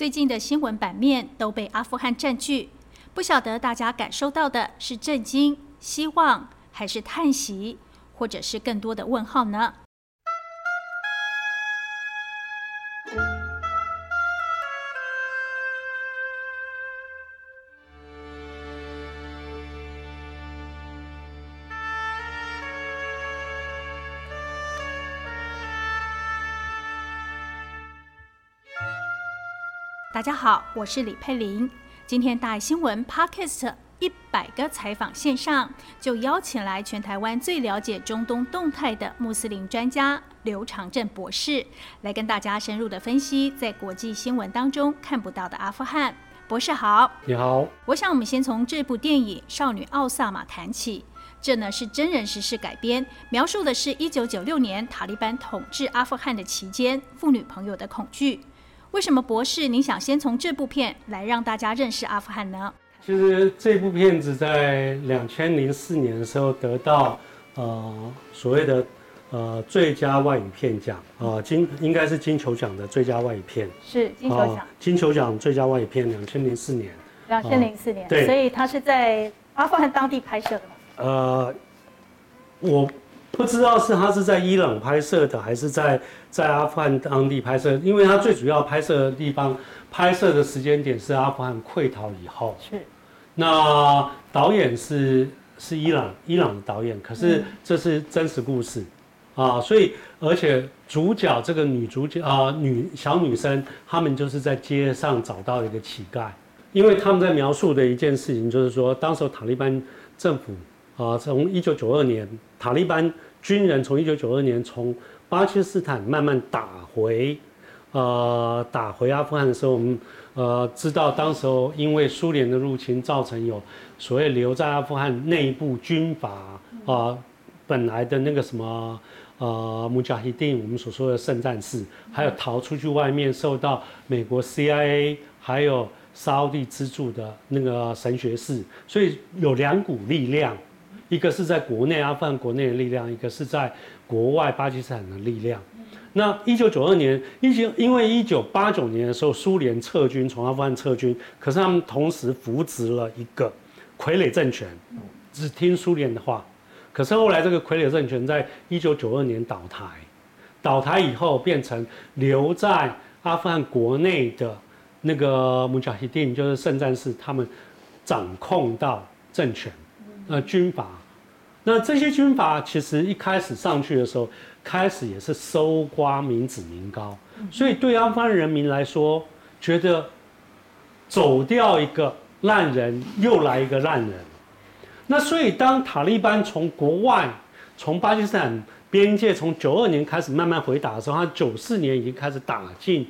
最近的新闻版面都被阿富汗占据，不晓得大家感受到的是震惊、希望，还是叹息，或者是更多的问号呢？大家好，我是李佩玲。今天大新闻 Podcast 一百个采访线上，就邀请来全台湾最了解中东动态的穆斯林专家刘长正博士，来跟大家深入的分析在国际新闻当中看不到的阿富汗。博士好，你好。我想我们先从这部电影《少女奥萨玛》谈起。这呢是真人实事改编，描述的是一九九六年塔利班统治阿富汗的期间，妇女朋友的恐惧。为什么博士您想先从这部片来让大家认识阿富汗呢？其实这部片子在两千零四年的时候得到呃所谓的呃最佳外语片奖啊金应该是金球奖的最佳外语片。是金球奖。金球奖最佳外语片两千零四年。两千零四年。对，所以它是在阿富汗当地拍摄的吗？呃，我不知道是他是在伊朗拍摄的，还是在在阿富汗当地拍摄，因为他最主要拍摄的地方，拍摄的时间点是阿富汗溃逃以后。是。那导演是是伊朗伊朗的导演，可是这是真实故事啊，所以而且主角这个女主角啊女小女生，她们就是在街上找到一个乞丐，因为他们在描述的一件事情就是说，当时塔利班政府。啊，从一九九二年，塔利班军人从一九九二年从巴基斯坦慢慢打回，呃，打回阿富汗的时候，我们呃知道，当时候因为苏联的入侵，造成有所谓留在阿富汗内部军阀啊，本来的那个什么呃穆加希丁，我们所说的圣战士，还有逃出去外面受到美国 CIA 还有沙地资助的那个神学士，所以有两股力量。一个是在国内阿富汗国内的力量，一个是在国外巴基斯坦的力量。那一九九二年，一九因为一九八九年的时候，苏联撤军从阿富汗撤军，可是他们同时扶植了一个傀儡政权，只听苏联的话。可是后来这个傀儡政权在一九九二年倒台，倒台以后变成留在阿富汗国内的那个穆加希丁，就是圣战士，他们掌控到政权，呃，军阀。那这些军阀其实一开始上去的时候，开始也是搜刮民脂民膏，所以对阿富汗人民来说，觉得走掉一个烂人，又来一个烂人。那所以当塔利班从国外，从巴基斯坦边界从九二年开始慢慢回打的时候，他九四年已经开始打进，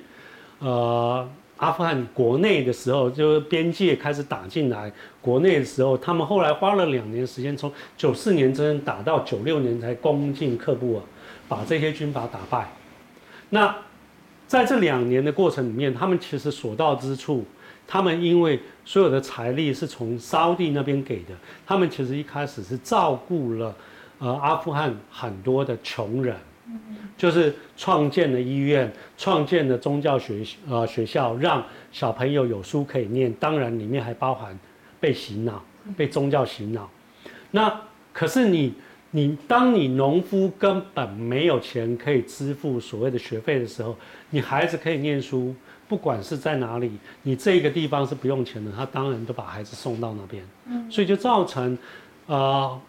呃。阿富汗国内的时候，就是边界开始打进来，国内的时候，他们后来花了两年时间，从九四年真正打到九六年才攻进喀布尔，把这些军阀打败。那在这两年的过程里面，他们其实所到之处，他们因为所有的财力是从沙地那边给的，他们其实一开始是照顾了呃阿富汗很多的穷人。就是创建了医院，创建了宗教学呃学校，让小朋友有书可以念。当然，里面还包含被洗脑、被宗教洗脑。那可是你，你当你农夫根本没有钱可以支付所谓的学费的时候，你孩子可以念书，不管是在哪里，你这个地方是不用钱的，他当然都把孩子送到那边。嗯，所以就造成，呃，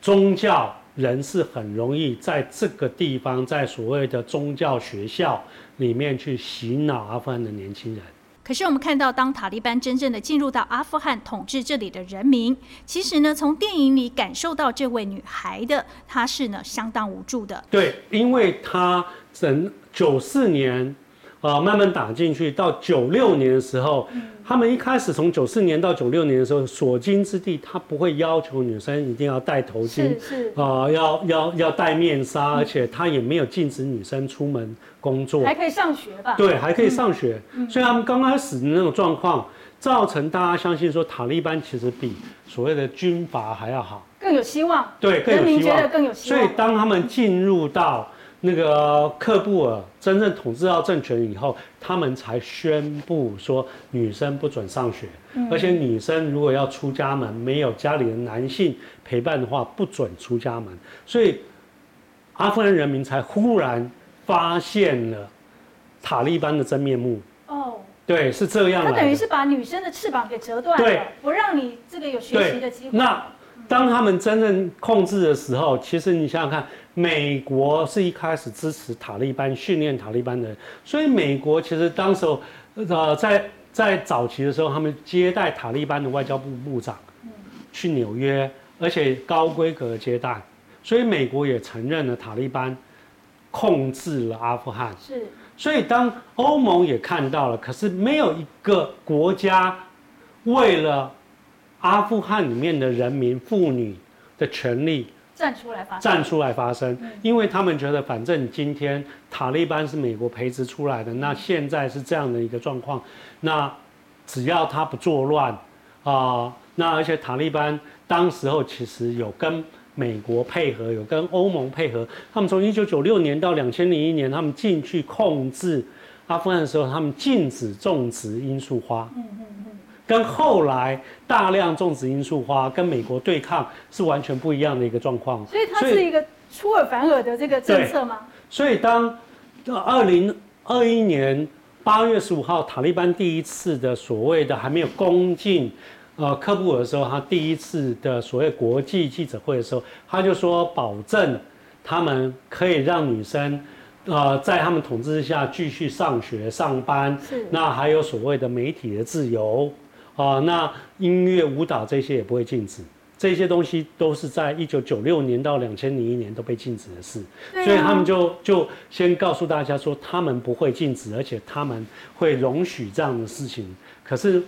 宗教。人是很容易在这个地方，在所谓的宗教学校里面去洗脑阿富汗的年轻人。可是我们看到，当塔利班真正的进入到阿富汗统治这里的人民，其实呢，从电影里感受到这位女孩的，她是呢相当无助的。对，因为她整九四年呃，慢慢打进去，到九六年的时候，他们一开始从九四年到九六年的时候，所经之地，他不会要求女生一定要戴头巾，是是，啊、要要要戴面纱，而且他也没有禁止女生出门工作，还可以上学吧？对，还可以上学。所以他们刚开始的那种状况，造成大家相信说塔利班其实比所谓的军阀还要好，更有希望，对，更有希望。更有希望所以望。当他们进入到那个克布尔真正统治到政权以后，他们才宣布说女生不准上学，嗯而且女生如果要出家门，没有家里的男性陪伴的话，不准出家门。所以阿富汗人民才忽然发现了塔利班的真面目。哦，对，是这样的。等于是把女生的翅膀给折断对了，不让你这个有学习的机会。那当他们真正控制的时候，其实你想想看，美国是一开始支持塔利班、训练塔利班的人，所以美国其实当时候，呃，在在早期的时候，他们接待塔利班的外交部部长去纽约，而且高规格接待，所以美国也承认了塔利班控制了阿富汗。是。所以当欧盟也看到了，可是没有一个国家为了阿富汗里面的人民、妇女的权利站出来发声。站出来发声，因为他们觉得反正今天塔利班是美国培植出来的，那现在是这样的一个状况，那只要他不作乱啊、那而且塔利班当时候其实有跟美国配合，有跟欧盟配合，他们从一九九六年到两千零一年，他们进去控制阿富汗的时候，他们禁止种植罂粟花。跟后来大量种植罂粟花跟美国对抗是完全不一样的一个状况。所以它是一个出尔反尔的这个政策吗？所以当二零二一年八月十五号，塔利班第一次的所谓的还没有攻进呃科布尔的时候，他第一次的所谓国际记者会的时候，他就说保证他们可以让女生。呃，在他们统治之下继续上学、上班，是那还有所谓的媒体的自由啊、那音乐、舞蹈这些也不会禁止，这些东西都是在一九九六年到两千零一年都被禁止的事。啊所以他们就就先告诉大家说，他们不会禁止，而且他们会容许这样的事情。可是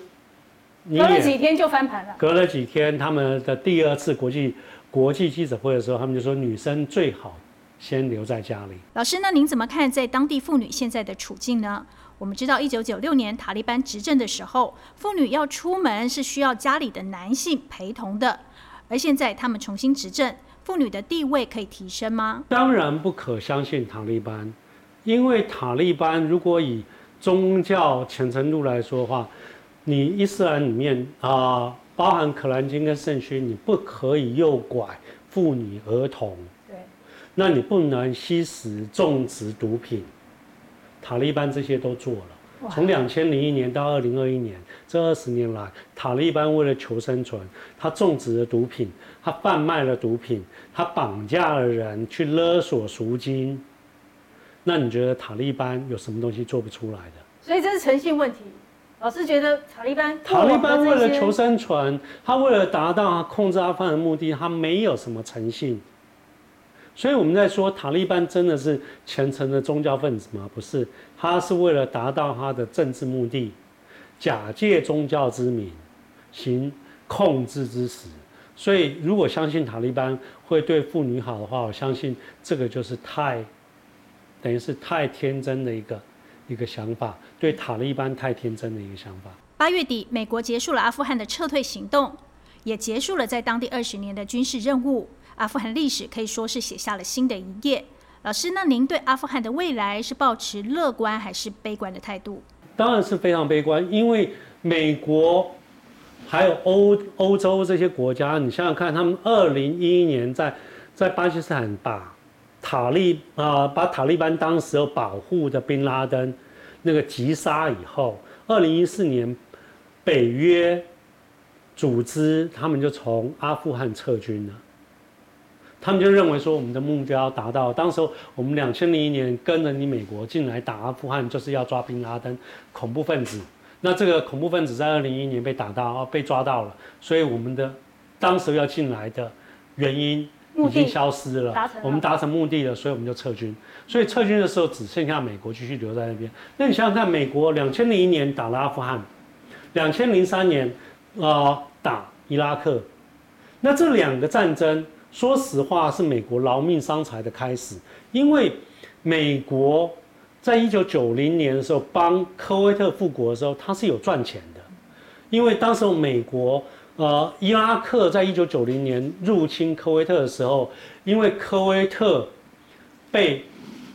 你隔了几天就翻盘了。隔了几天，他们的第二次国际国际记者会的时候，他们就说女生最好先留在家里。老师，那您怎么看在当地妇女现在的处境呢？我们知道，一九九六年塔利班执政的时候，妇女要出门是需要家里的男性陪同的，而现在他们重新执政，妇女的地位可以提升吗？当然不可相信塔利班，因为塔利班如果以宗教虔诚度来说的话，你伊斯兰里面啊、包含可兰经跟圣训，你不可以诱拐妇女儿童，对，那你不能吸食、种植毒品。塔利班这些都做了。哇从两千零一年到二零二一年，这二十年来，塔利班为了求生存，他种植了毒品，他贩卖了毒品，他绑架了人去勒索赎金。那你觉得塔利班有什么东西做不出来的？所以这是诚信问题。老师觉得塔利班塔利班为了求生，存，他为了达到他控制阿富汗的目的，他没有什么诚信。所以我们在说塔利班真的是虔诚的宗教分子吗？不是，他是为了达到他的政治目的，假借宗教之名行控制之实。所以，如果相信塔利班会对妇女好的话，我相信这个就是太，等于是太天真的一个一个想法，对塔利班太天真的一个想法。八月底，美国结束了阿富汗的撤退行动，也结束了在当地二十年的军事任务。阿富汗历史可以说是写下了新的一页。老师，那您对阿富汗的未来是抱持乐观还是悲观的态度？当然是非常悲观，因为美国还有欧欧洲这些国家，你想想看，他们二零一一年在在巴基斯坦把塔利啊、把塔利班当时候保护的宾拉登那个击杀以后，二零一四年北约组织他们就从阿富汗撤军了。他们就认为说我们的目标达到，当时候我们两千零一年跟着你美国进来打阿富汗，就是要抓宾拉登恐怖分子。那这个恐怖分子在二零一一年被打到，被抓到了，所以我们的当时要进来的原因已经消失了，了我们达成目的了，所以我们就撤军。所以撤军的时候只剩下美国继续留在那边。那你想想看，美国两千零一年打了阿富汗，两千零三年呃打伊拉克，那这两个战争，说实话是美国劳命伤财的开始，因为美国在一九九零年的时候帮科威特复国的时候，它是有赚钱的，因为当时美国呃伊拉克在一九九零年入侵科威特的时候，因为科威特被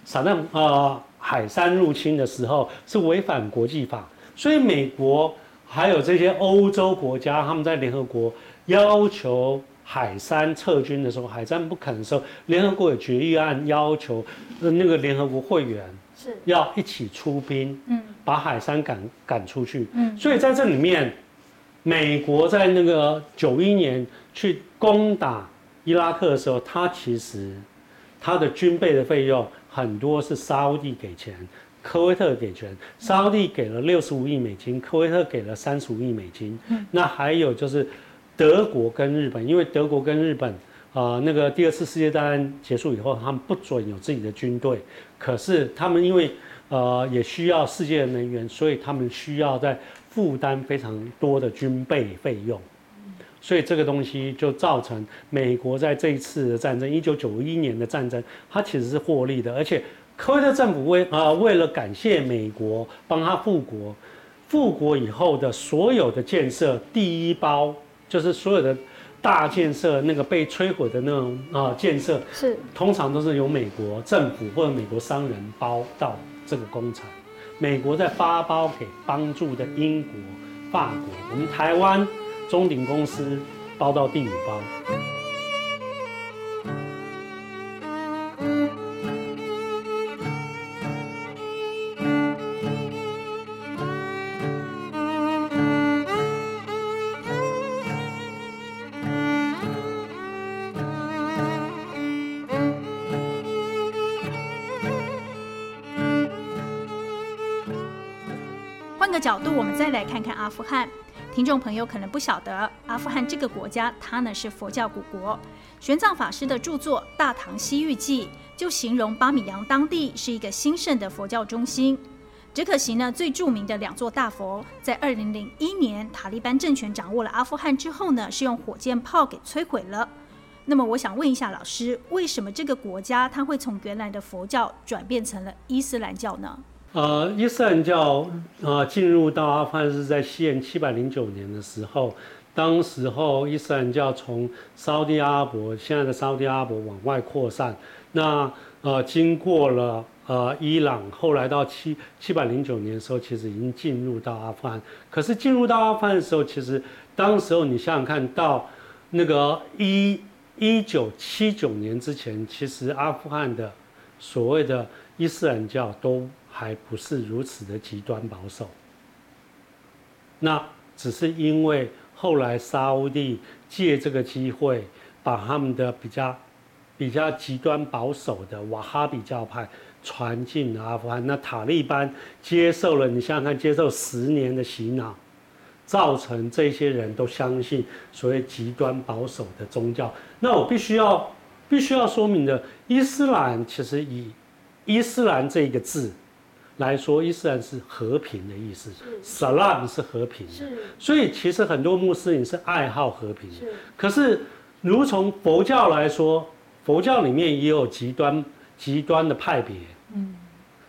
撒旦呃海山入侵的时候是违反国际法，所以美国还有这些欧洲国家，他们在联合国要求海山撤军的时候，海山不肯的时候，联合国有决议案要求呃那个联合国会员是要一起出兵，嗯把海山赶赶出去。嗯所以在这里面，美国在那个九一年去攻打伊拉克的时候，它其实它的军备的费用很多是沙烏地给钱，科威特给钱，沙烏地给了六十五亿美金，科威特给了三十五亿美金。嗯那还有就是德国跟日本，因为德国跟日本。啊、那个第二次世界大战结束以后，他们不准有自己的军队，可是他们因为呃也需要世界的能源，所以他们需要在负担非常多的军备费用，所以这个东西就造成美国在这一次的战争，一九九一年的战争，它其实是获利的，而且科威特政府为啊、为了感谢美国帮他复国，复国以后的所有的建设，第一包就是所有的大建设那个被摧毁的那种啊、建设，是通常都是由美国政府或者美国商人包到这个工厂，美国在发包给帮助的英国、法国，我们台湾中鼎公司包到第五包。个角度，我们再来看看阿富汗。听众朋友可能不晓得，阿富汗这个国家，它呢是佛教古国。玄奘法师的著作《大唐西域记》就形容巴米扬当地是一个兴盛的佛教中心。只可惜呢，最著名的两座大佛，在二零零一年塔利班政权掌握了阿富汗之后呢，是用火箭炮给摧毁了。那么我想问一下老师，为什么这个国家它会从原来的佛教转变成了伊斯兰教呢？呃，伊斯兰教呃进入到阿富汗是在西元七百零九年的时候，当时候伊斯兰教从沙地阿拉伯现在的沙地阿拉伯往外扩散，那呃经过了呃伊朗，后来到七七百零九年的时候，其实已经进入到阿富汗。可是进入到阿富汗的时候，其实当时候你想想看到那个一一九七九年之前，其实阿富汗的所谓的伊斯兰教都还不是如此的极端保守。那只是因为后来沙烏地借这个机会，把他们的比较比较极端保守的瓦哈比教派传进了阿富汗。那塔利班接受了，你想想看，接受十年的洗脑，造成这些人都相信所谓极端保守的宗教。那我必须要必须要说明的，伊斯兰其实以伊斯兰这一个字来说，伊斯兰是和平的意思，salam 是和平的，所以其实很多穆斯林是爱好和平的。可是，如从佛教来说，佛教里面也有极端极端的派别，嗯，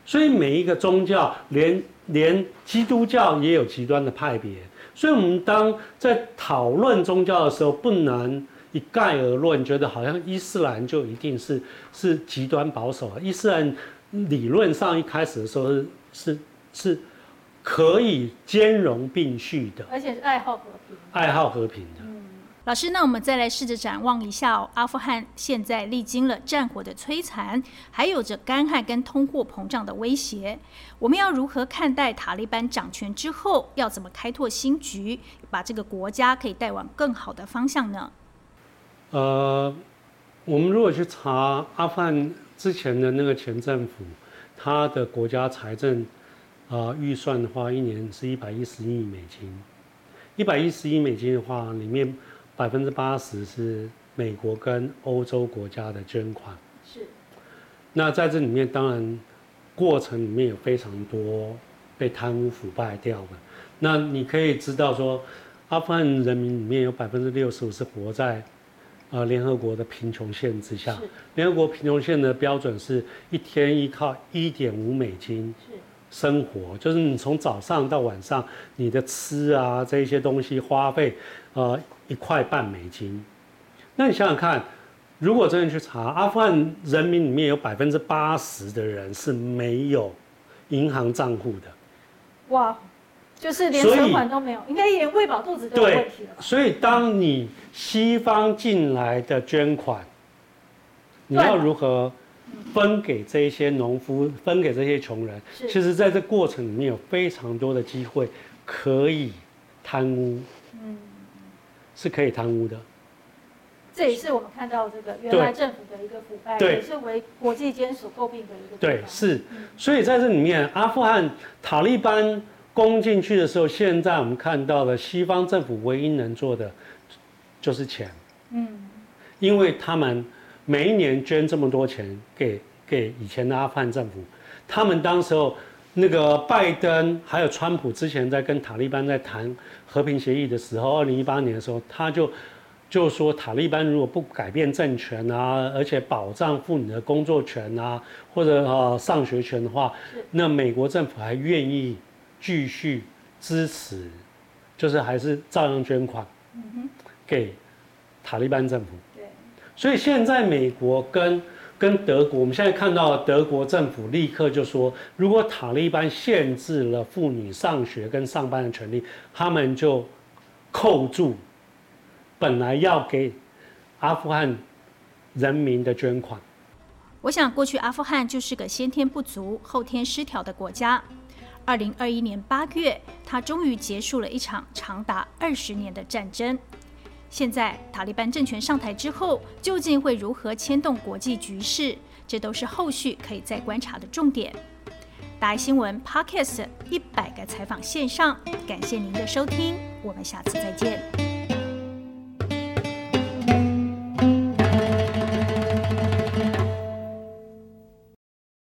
所以每一个宗教，连连基督教也有极端的派别。所以，我们当在讨论宗教的时候，不能一概而论，觉得好像伊斯兰就一定是是极端保守。伊斯兰理论上一开始的时候是是是可以兼容并蓄的，而且是爱好和平。爱好和平的。老师，那我们再来试着展望一下、哦、阿富汗现在历经了战火的摧残，还有着干旱跟通货膨胀的威胁，我们要如何看待塔利班掌权之后，要怎么开拓新局，把这个国家可以带往更好的方向呢？呃，我们如果去查阿富汗之前的那个前政府，他的国家财政啊、呃预算的话，一年是一百一十亿美金。一百一十亿美金的话，里面百分之八十是美国跟欧洲国家的捐款。是。那在这里面，当然过程里面有非常多被贪污腐败掉的。那你可以知道说，阿富汗人民里面有百分之六十五是活在。呃，联合国的贫穷线之下，联合国贫穷线的标准是一天依靠一点五美金生活，就是你从早上到晚上，你的吃啊这一些东西花费，呃，一块半美金。那你想想看，如果真的去查，阿富汗人民里面有百分之八十的人是没有银行账户的。哇！就是连存款都没有，应该连喂饱肚子都有问题了。所以，当你西方进来的捐款，你要如何分给这些农夫，分给这些穷人？其实，在这过程里面有非常多的机会可以贪污，嗯，是可以贪污的。这也是我们看到这个原来政府的一个腐败，也是为国际间所诟病的一个。对，是。所以在这里面，阿富汗塔利班。攻进去的时候，现在我们看到了西方政府唯一能做的就是钱，嗯，因为他们每一年捐这么多钱给给以前的阿富汗政府，他们当时候那个拜登还有川普之前在跟塔利班在谈和平协议的时候，二零一八年的时候，他就就说塔利班如果不改变政权啊，而且保障妇女的工作权啊，或者呃上学权的话，那美国政府还愿意。继续支持，就是还是照样捐款给塔利班政府。对，所以现在美国跟跟德国，我们现在看到德国政府立刻就说，如果塔利班限制了妇女上学跟上班的权利，他们就扣住本来要给阿富汗人民的捐款。我想，过去阿富汗就是个先天不足、后天失调的国家。二零二一年八月，他终于结束了一场长达二十年的战争。现在塔利班政权上台之后，究竟会如何牵动国际局势？这都是后续可以再观察的重点。大新闻 Podcast 一百个采访线上，感谢您的收听，我们下次再见。